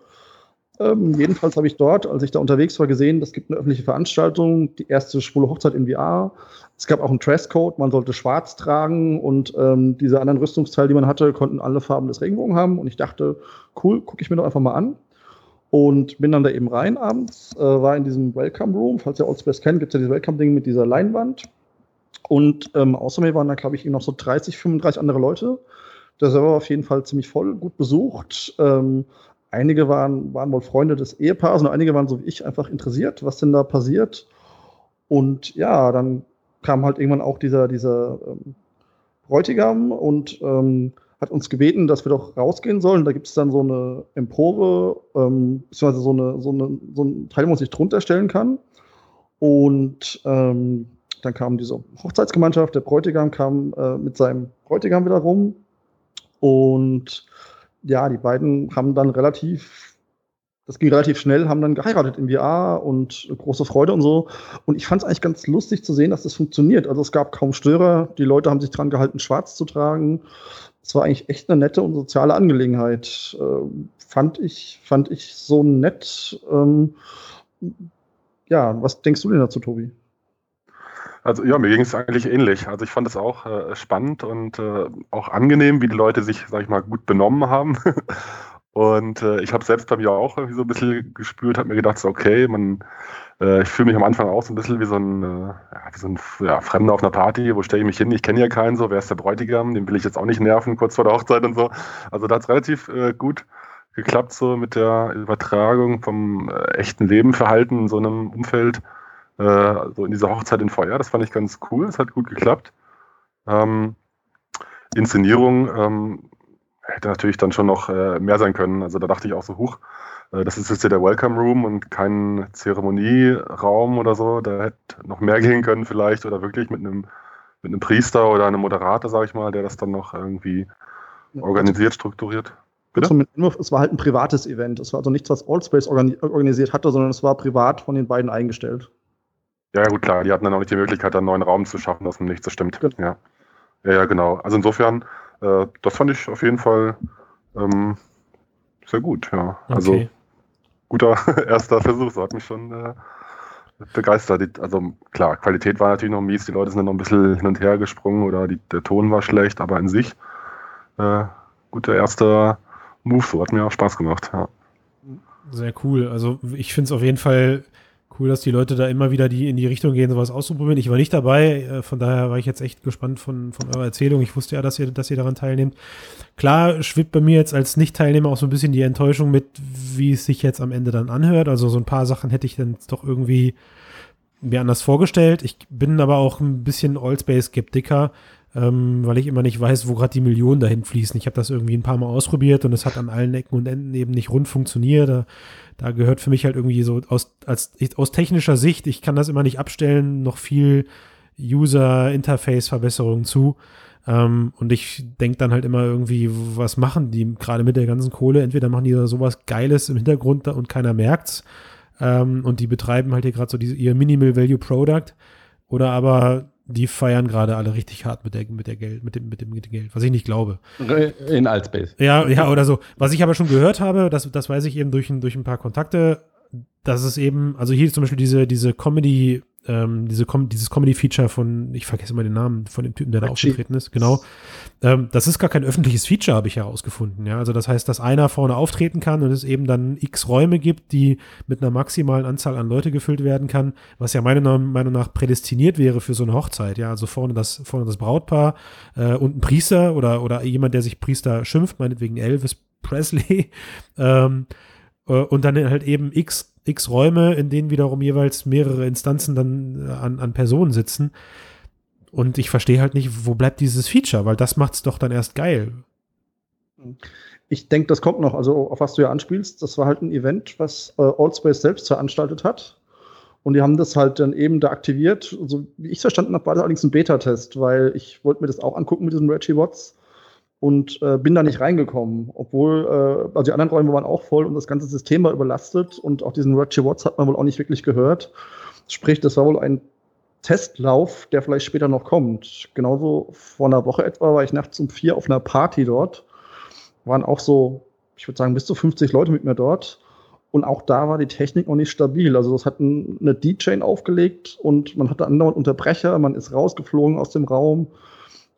Ähm, jedenfalls habe ich dort, als ich da unterwegs war, gesehen, es gibt eine öffentliche Veranstaltung, die erste schwule Hochzeit in VR. Es gab auch einen Dresscode, man sollte schwarz tragen und ähm, diese anderen Rüstungsteile, die man hatte, konnten alle Farben des Regenbogen haben. Und ich dachte, cool, gucke ich mir doch einfach mal an. Und bin dann da eben rein abends, äh, war in diesem Welcome Room. Falls ihr Oldspace kennt, gibt es ja dieses Welcome-Ding mit dieser Leinwand. Und ähm, außer mir waren da, glaube ich, noch so 30, 35 andere Leute. Der Server war auf jeden Fall ziemlich voll, gut besucht. Ähm, einige waren, waren wohl Freunde des Ehepaars und einige waren so wie ich einfach interessiert, was denn da passiert. Und ja, dann kam halt irgendwann auch dieser, dieser ähm, Bräutigam und ähm, hat uns gebeten, dass wir doch rausgehen sollen. Da gibt es dann so eine Empore, ähm, beziehungsweise so, eine, so, eine, so ein Teil, wo man sich drunter stellen kann. Und ähm, dann kam diese Hochzeitsgemeinschaft, der Bräutigam kam äh, mit seinem Bräutigam wieder rum. Und ja, die beiden haben dann relativ, das ging relativ schnell, haben dann geheiratet in VR und große Freude und so. Und ich fand es eigentlich ganz lustig zu sehen, dass das funktioniert. Also es gab kaum Störer, die Leute haben sich dran gehalten, schwarz zu tragen. Es war eigentlich echt eine nette und soziale Angelegenheit. Äh, fand ich, fand ich so nett. Ähm, ja, was denkst du denn dazu, Tobi? Also ja, mir ging es eigentlich ähnlich. Also ich fand es auch äh, spannend und äh, auch angenehm, wie die Leute sich, sag ich mal, gut benommen haben. und äh, ich habe selbst bei mir auch irgendwie so ein bisschen gespürt, habe mir gedacht, so, okay, man, äh, ich fühle mich am Anfang auch so ein bisschen wie so ein, äh, wie so ein ja, Fremder auf einer Party, wo stelle ich mich hin, ich kenne ja keinen so, wer ist der Bräutigam, den will ich jetzt auch nicht nerven, kurz vor der Hochzeit und so. Also da hat es relativ äh, gut geklappt, so mit der Übertragung vom echten Lebenverhalten in so einem Umfeld äh, so in dieser Hochzeit in VR. Das fand ich ganz cool, es hat gut geklappt. Ähm, Inszenierung ähm, hätte natürlich dann schon noch äh, mehr sein können. Also da dachte ich auch so, huch, äh, das ist jetzt hier der Welcome Room und kein Zeremonieraum oder so. Da hätte noch mehr gehen können vielleicht oder wirklich mit einem, mit einem Priester oder einem Moderator, sage ich mal, der das dann noch irgendwie organisiert, strukturiert. Bitte? Es war halt ein privates Event. Es war also nichts, was Allspace organisiert hatte, sondern es war privat von den beiden eingestellt. Ja, gut, klar. Die hatten dann auch nicht die Möglichkeit, einen neuen Raum zu schaffen, dass man nichts, das stimmt. Genau. Ja. ja, ja, genau. Also insofern, äh, das fand ich auf jeden Fall ähm, sehr gut, ja. Also okay. guter erster Versuch, so hat mich schon äh, begeistert. Also klar, Qualität war natürlich noch mies, die Leute sind dann noch ein bisschen hin und her gesprungen oder die, der Ton war schlecht, aber in sich äh, guter erster Move, so hat mir auch Spaß gemacht, ja. Sehr cool. Also ich finde es auf jeden Fall cool, dass die Leute da immer wieder die in die Richtung gehen, sowas auszuprobieren. Ich war nicht dabei, äh, von daher war ich jetzt echt gespannt von, von eurer Erzählung. Ich wusste ja, dass ihr, dass ihr daran teilnehmt. Klar schwippt bei mir jetzt als Nicht-Teilnehmer auch so ein bisschen die Enttäuschung mit, wie es sich jetzt am Ende dann anhört. Also so ein paar Sachen hätte ich dann doch irgendwie mir anders vorgestellt. Ich bin aber auch ein bisschen Allspace-Skeptiker ähm, weil ich immer nicht weiß, wo gerade die Millionen dahin fließen. Ich habe das irgendwie ein paar Mal ausprobiert und es hat an allen Ecken und Enden eben nicht rund funktioniert. Da, da gehört für mich halt irgendwie so aus, als, aus technischer Sicht, ich kann das immer nicht abstellen, noch viel User-Interface-Verbesserungen zu. Ähm, und ich denke dann halt immer irgendwie, was machen die gerade mit der ganzen Kohle? Entweder machen die da sowas Geiles im Hintergrund und keiner merkt's. Ähm, und die betreiben halt hier gerade so diese, ihr Minimal Value Product. Oder aber die feiern gerade alle richtig hart mit der, mit der Geld, mit dem, mit dem, mit dem Geld, was ich nicht glaube. In Altspace. Ja, ja, oder so. Was ich aber schon gehört habe, das, das weiß ich eben durch, durch ein paar Kontakte, dass es eben, also hier zum Beispiel diese, diese Comedy, ähm, diese Com dieses Comedy-Feature von, ich vergesse mal den Namen von dem Typen, der da aufgetreten ist, genau. Ähm, das ist gar kein öffentliches Feature, habe ich herausgefunden. Ja? Also das heißt, dass einer vorne auftreten kann und es eben dann x Räume gibt, die mit einer maximalen Anzahl an Leute gefüllt werden kann, was ja meiner Meinung nach prädestiniert wäre für so eine Hochzeit. Ja, also vorne das, vorne das Brautpaar äh, und ein Priester oder, oder jemand, der sich Priester schimpft, meinetwegen Elvis Presley. ähm, äh, und dann halt eben x, x Räume, in denen wiederum jeweils mehrere Instanzen dann äh, an, an Personen sitzen. Und ich verstehe halt nicht, wo bleibt dieses Feature, weil das macht es doch dann erst geil. Ich denke, das kommt noch. Also, auf was du ja anspielst, das war halt ein Event, was äh, Allspace selbst veranstaltet hat. Und die haben das halt dann eben da aktiviert. So also, wie ich es verstanden habe, war das allerdings ein Beta-Test, weil ich wollte mir das auch angucken mit diesen Reggie Watts und äh, bin da nicht reingekommen, obwohl äh, also die anderen Räume waren auch voll und das ganze System war überlastet und auch diesen Reggie Watts hat man wohl auch nicht wirklich gehört. Sprich, das war wohl ein Testlauf, der vielleicht später noch kommt. Genauso vor einer Woche etwa war ich nachts um vier auf einer Party dort. Waren auch so, ich würde sagen, bis zu 50 Leute mit mir dort. Und auch da war die Technik noch nicht stabil. Also das hat eine D-Chain aufgelegt und man hatte andauernd Unterbrecher, man ist rausgeflogen aus dem Raum.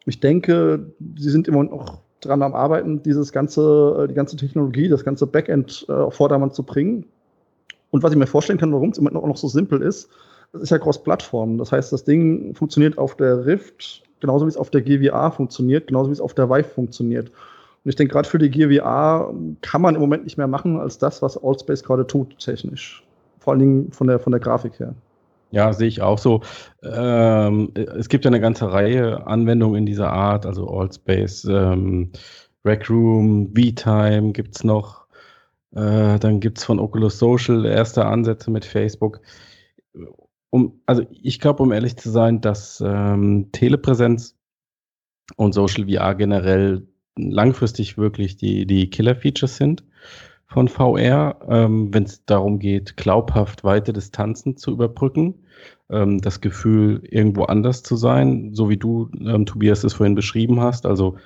Ich denke, sie sind immer noch dran am Arbeiten, dieses ganze, äh, die ganze Technologie, das ganze Backend äh, auf Vordermann zu bringen. Und was ich mir vorstellen kann, warum es immer noch so simpel ist, das ist ja Cross-Plattform. Das heißt, das Ding funktioniert auf der Rift genauso wie es auf der GWA funktioniert, genauso wie es auf der Vive funktioniert. Und ich denke, gerade für die GWA kann man im Moment nicht mehr machen als das, was Allspace gerade tut, technisch. Vor allen Dingen von der, von der Grafik her. Ja, sehe ich auch so. Ähm, es gibt ja eine ganze Reihe Anwendungen in dieser Art, also Allspace, ähm, Rec Room, VTime gibt es noch. Äh, dann gibt es von Oculus Social erste Ansätze mit Facebook. Um, also ich glaube, um ehrlich zu sein, dass ähm, Telepräsenz und Social VR generell langfristig wirklich die, die Killer-Features sind von VR, ähm, wenn es darum geht, glaubhaft weite Distanzen zu überbrücken, ähm, das Gefühl, irgendwo anders zu sein, so wie du, ähm, Tobias, es vorhin beschrieben hast, also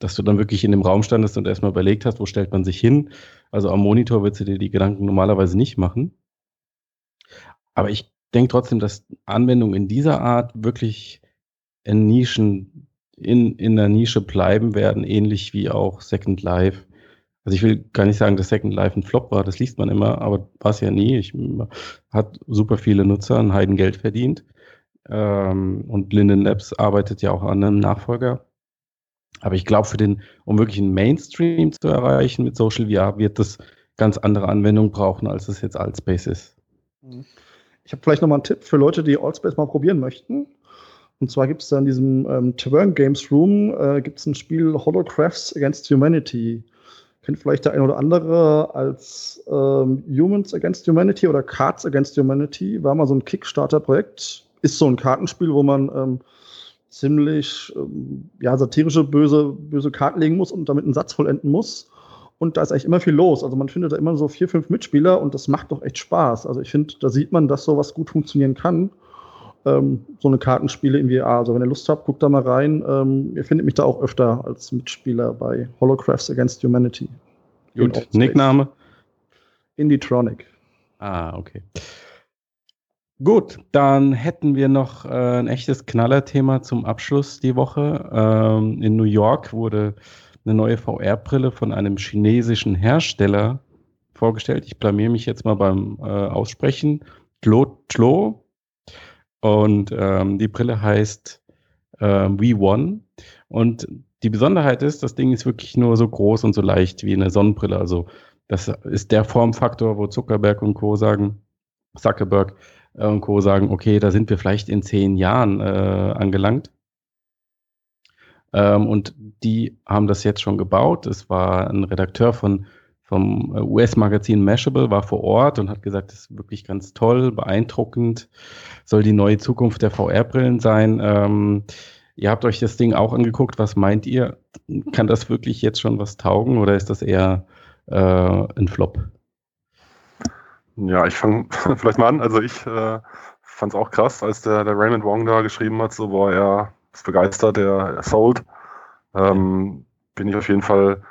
dass du dann wirklich in dem Raum standest und erstmal überlegt hast, wo stellt man sich hin. Also am Monitor würdest du dir die Gedanken normalerweise nicht machen. Aber ich denke trotzdem, dass Anwendungen in dieser Art wirklich in Nischen, in, in der Nische bleiben werden, ähnlich wie auch Second Life also ich will gar nicht sagen, dass Second Life ein Flop war, das liest man immer, aber war es ja nie. Ich, hat super viele Nutzer, ein Heidengeld verdient. Ähm, und Linden Labs arbeitet ja auch an einem Nachfolger. Aber ich glaube, für den, um wirklich einen Mainstream zu erreichen mit Social VR, wird das ganz andere Anwendungen brauchen, als es jetzt Altspace ist. Mhm. Ich habe vielleicht nochmal einen Tipp für Leute, die Altspace mal probieren möchten. Und zwar gibt es da in diesem ähm, Tavern Games Room äh, gibt ein Spiel Holocrafts Against Humanity kennt vielleicht der ein oder andere als ähm, Humans Against Humanity oder Cards Against Humanity. War mal so ein Kickstarter-Projekt. Ist so ein Kartenspiel, wo man ähm, ziemlich ähm, ja, satirische, böse, böse Karten legen muss und damit einen Satz vollenden muss. Und da ist eigentlich immer viel los. Also man findet da immer so vier, fünf Mitspieler und das macht doch echt Spaß. Also ich finde, da sieht man, dass sowas gut funktionieren kann. Ähm, so eine Kartenspiele in VR. Also wenn ihr Lust habt, guckt da mal rein. Ähm, ihr findet mich da auch öfter als Mitspieler bei Holocrafts Against Humanity. Gut, Nickname? Indietronic. Ah, okay. Gut, dann hätten wir noch äh, ein echtes Knallerthema zum Abschluss die Woche. Ähm, in New York wurde eine neue VR-Brille von einem chinesischen Hersteller vorgestellt. Ich blamier mich jetzt mal beim äh, Aussprechen. Tlo, Tlo und ähm, die Brille heißt ähm, V1. Und die Besonderheit ist, das Ding ist wirklich nur so groß und so leicht wie eine Sonnenbrille. Also das ist der Formfaktor, wo Zuckerberg und Co. sagen, Zuckerberg äh, und Co. sagen, okay, da sind wir vielleicht in zehn Jahren äh, angelangt. Ähm, und die haben das jetzt schon gebaut. Es war ein Redakteur von vom äh, US-Magazin Mashable war vor Ort und hat gesagt, das ist wirklich ganz toll, beeindruckend, soll die neue Zukunft der VR-Brillen sein. Ähm, ihr habt euch das Ding auch angeguckt. Was meint ihr? Kann das wirklich jetzt schon was taugen oder ist das eher äh, ein Flop? Ja, ich fange vielleicht mal an. Also ich äh, fand es auch krass, als der, der Raymond Wong da geschrieben hat, so war er ist begeistert, er, er sold. Ähm, bin ich auf jeden Fall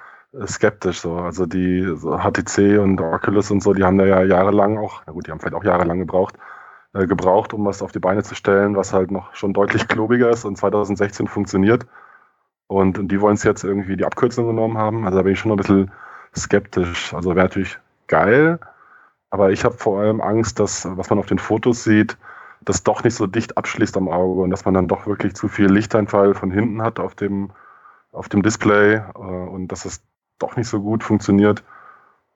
skeptisch. So. Also die so HTC und Oculus und so, die haben da ja jahrelang auch, na gut, die haben vielleicht auch jahrelang gebraucht, äh, gebraucht, um was auf die Beine zu stellen, was halt noch schon deutlich klobiger ist und 2016 funktioniert. Und, und die wollen es jetzt irgendwie die Abkürzung genommen haben. Also da bin ich schon ein bisschen skeptisch. Also wäre natürlich geil, aber ich habe vor allem Angst, dass, was man auf den Fotos sieht, das doch nicht so dicht abschließt am Auge und dass man dann doch wirklich zu viel Lichteinfall von hinten hat auf dem, auf dem Display äh, und dass es doch nicht so gut funktioniert.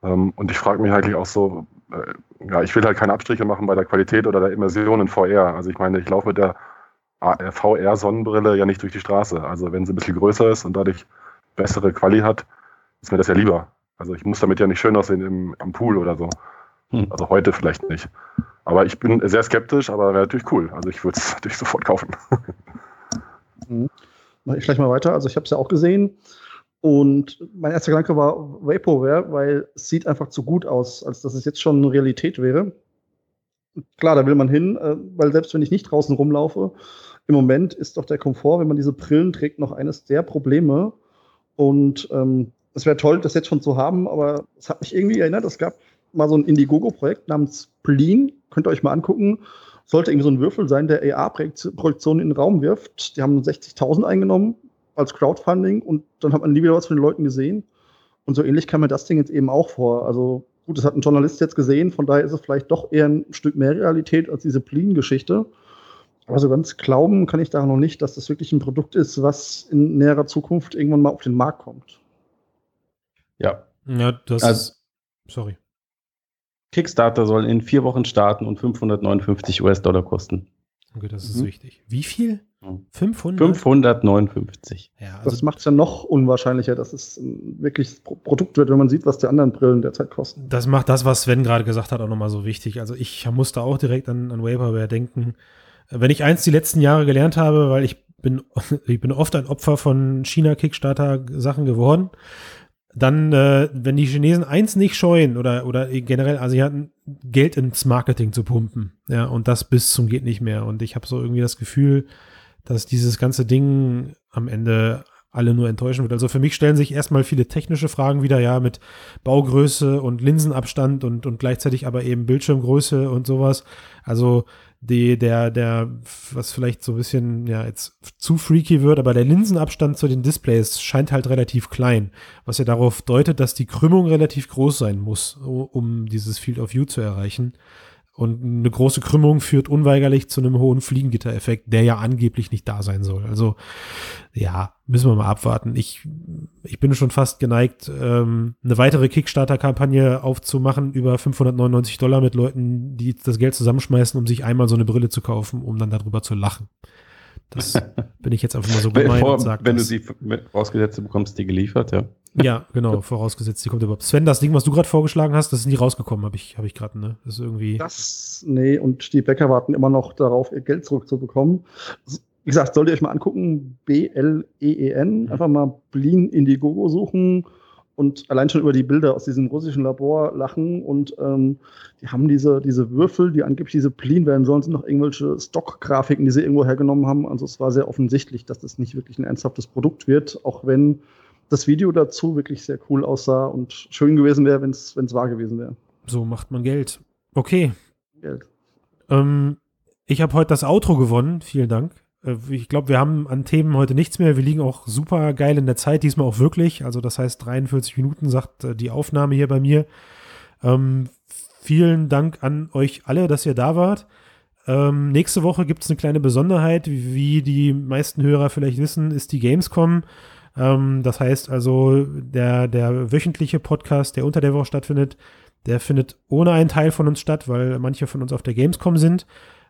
Ähm, und ich frage mich eigentlich auch so, äh, ja, ich will halt keine Abstriche machen bei der Qualität oder der Immersion in VR. Also ich meine, ich laufe mit der äh, VR-Sonnenbrille ja nicht durch die Straße. Also wenn sie ein bisschen größer ist und dadurch bessere Quali hat, ist mir das ja lieber. Also ich muss damit ja nicht schön aussehen im, am Pool oder so. Hm. Also heute vielleicht nicht. Aber ich bin sehr skeptisch, aber wäre natürlich cool. Also ich würde es natürlich sofort kaufen. Mhm. Mach ich gleich mal weiter. Also ich habe es ja auch gesehen. Und mein erster Gedanke war Vaporware, weil es sieht einfach zu gut aus, als dass es jetzt schon Realität wäre. klar, da will man hin, äh, weil selbst wenn ich nicht draußen rumlaufe, im Moment ist doch der Komfort, wenn man diese Brillen trägt, noch eines der Probleme. Und ähm, es wäre toll, das jetzt schon zu haben, aber es hat mich irgendwie erinnert, es gab mal so ein Indiegogo-Projekt namens Spleen, könnt ihr euch mal angucken. Sollte irgendwie so ein Würfel sein, der AR-Projektionen in den Raum wirft. Die haben 60.000 eingenommen als Crowdfunding und dann hat man nie wieder was von den Leuten gesehen. Und so ähnlich kam mir das Ding jetzt eben auch vor. Also gut, das hat ein Journalist jetzt gesehen, von daher ist es vielleicht doch eher ein Stück mehr Realität als diese Pleen-Geschichte. Aber so ganz glauben kann ich daran noch nicht, dass das wirklich ein Produkt ist, was in näherer Zukunft irgendwann mal auf den Markt kommt. Ja. Ja, das also, ist. Sorry. Kickstarter soll in vier Wochen starten und 559 US-Dollar kosten. Okay, das ist mhm. wichtig. Wie viel? 500? 559. Ja, also das macht es ja noch unwahrscheinlicher, dass es ein wirkliches Produkt wird, wenn man sieht, was die anderen Brillen derzeit kosten. Das macht das, was Sven gerade gesagt hat, auch nochmal so wichtig. Also ich musste auch direkt an, an Vaporware denken. Wenn ich eins die letzten Jahre gelernt habe, weil ich bin, ich bin oft ein Opfer von China-Kickstarter-Sachen geworden, dann, äh, wenn die Chinesen eins nicht scheuen oder, oder generell Asiaten, Geld ins Marketing zu pumpen, ja, und das bis zum geht nicht mehr. Und ich habe so irgendwie das Gefühl, dass dieses ganze Ding am Ende alle nur enttäuschen wird. Also für mich stellen sich erstmal viele technische Fragen wieder, ja, mit Baugröße und Linsenabstand und, und gleichzeitig aber eben Bildschirmgröße und sowas. Also die, der, der, was vielleicht so ein bisschen, ja, jetzt zu freaky wird, aber der Linsenabstand zu den Displays scheint halt relativ klein, was ja darauf deutet, dass die Krümmung relativ groß sein muss, um dieses Field of View zu erreichen. Und eine große Krümmung führt unweigerlich zu einem hohen Fliegengittereffekt, der ja angeblich nicht da sein soll. Also ja, müssen wir mal abwarten. Ich, ich bin schon fast geneigt, ähm, eine weitere Kickstarter-Kampagne aufzumachen über 599 Dollar mit Leuten, die das Geld zusammenschmeißen, um sich einmal so eine Brille zu kaufen, um dann darüber zu lachen. Das bin ich jetzt einfach mal so gemein Vor, und sag Wenn das. du sie rausgesetzt bekommst, die geliefert, ja. Ja, genau, vorausgesetzt, die kommt überhaupt. Sven, das Ding, was du gerade vorgeschlagen hast, das ist nie rausgekommen, habe ich, hab ich gerade, ne? Das ist irgendwie. Das, nee, und die Bäcker warten immer noch darauf, ihr Geld zurückzubekommen. Wie gesagt, solltet ihr euch mal angucken, B-L-E-E-N, mhm. einfach mal Blin Indiegogo suchen und allein schon über die Bilder aus diesem russischen Labor lachen und ähm, die haben diese, diese Würfel, die angeblich diese Plin werden sollen, sind noch irgendwelche Stockgrafiken, die sie irgendwo hergenommen haben. Also es war sehr offensichtlich, dass das nicht wirklich ein ernsthaftes Produkt wird, auch wenn das Video dazu wirklich sehr cool aussah und schön gewesen wäre, wenn es wahr gewesen wäre. So macht man Geld. Okay. Geld. Ähm, ich habe heute das Outro gewonnen. Vielen Dank. Äh, ich glaube, wir haben an Themen heute nichts mehr. Wir liegen auch super geil in der Zeit, diesmal auch wirklich. Also das heißt 43 Minuten, sagt äh, die Aufnahme hier bei mir. Ähm, vielen Dank an euch alle, dass ihr da wart. Ähm, nächste Woche gibt es eine kleine Besonderheit. Wie die meisten Hörer vielleicht wissen, ist die Gamescom. Ähm, das heißt also, der, der wöchentliche Podcast, der unter der Woche stattfindet, der findet ohne einen Teil von uns statt, weil manche von uns auf der Gamescom sind.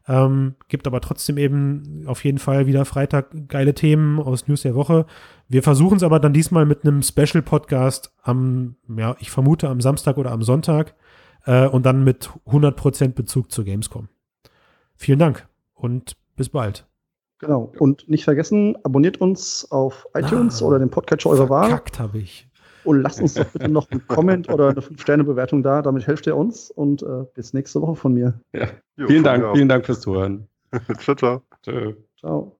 Ähm, gibt aber trotzdem eben auf jeden Fall wieder Freitag geile Themen aus News der Woche. Wir versuchen es aber dann diesmal mit einem Special-Podcast am, ja, ich vermute am Samstag oder am Sonntag äh, und dann mit 100% Bezug zur Gamescom. Vielen Dank und bis bald. Genau. Und nicht vergessen, abonniert uns auf iTunes ah, oder den Podcatcher eurer Wahl. Verkackt habe ich. Und lasst uns doch bitte noch einen Comment oder eine 5-Sterne-Bewertung da. Damit helft ihr uns. Und äh, bis nächste Woche von mir. Ja. Jo, vielen Dank. Vielen Dank fürs Zuhören. ciao, ciao. Ciao.